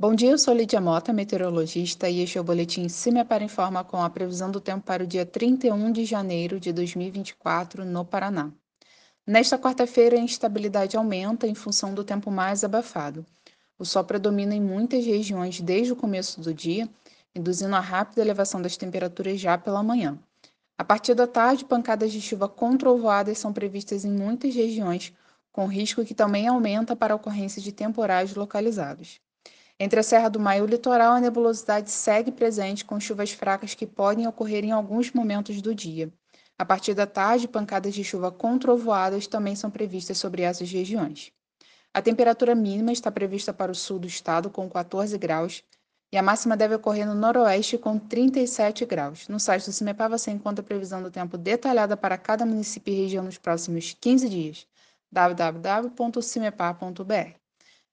Bom dia, eu sou Lídia Mota, meteorologista, e este é o boletim CIMEPAR Informa com a previsão do tempo para o dia 31 de janeiro de 2024 no Paraná. Nesta quarta-feira, a instabilidade aumenta em função do tempo mais abafado. O sol predomina em muitas regiões desde o começo do dia, induzindo a rápida elevação das temperaturas já pela manhã. A partir da tarde, pancadas de chuva com são previstas em muitas regiões, com risco que também aumenta para a ocorrência de temporais localizados. Entre a Serra do Maio e o litoral, a nebulosidade segue presente com chuvas fracas que podem ocorrer em alguns momentos do dia. A partir da tarde, pancadas de chuva com trovoadas também são previstas sobre essas regiões. A temperatura mínima está prevista para o sul do estado, com 14 graus, e a máxima deve ocorrer no noroeste, com 37 graus. No site do CIMEPAR você encontra a previsão do tempo detalhada para cada município e região nos próximos 15 dias. www.cimepar.br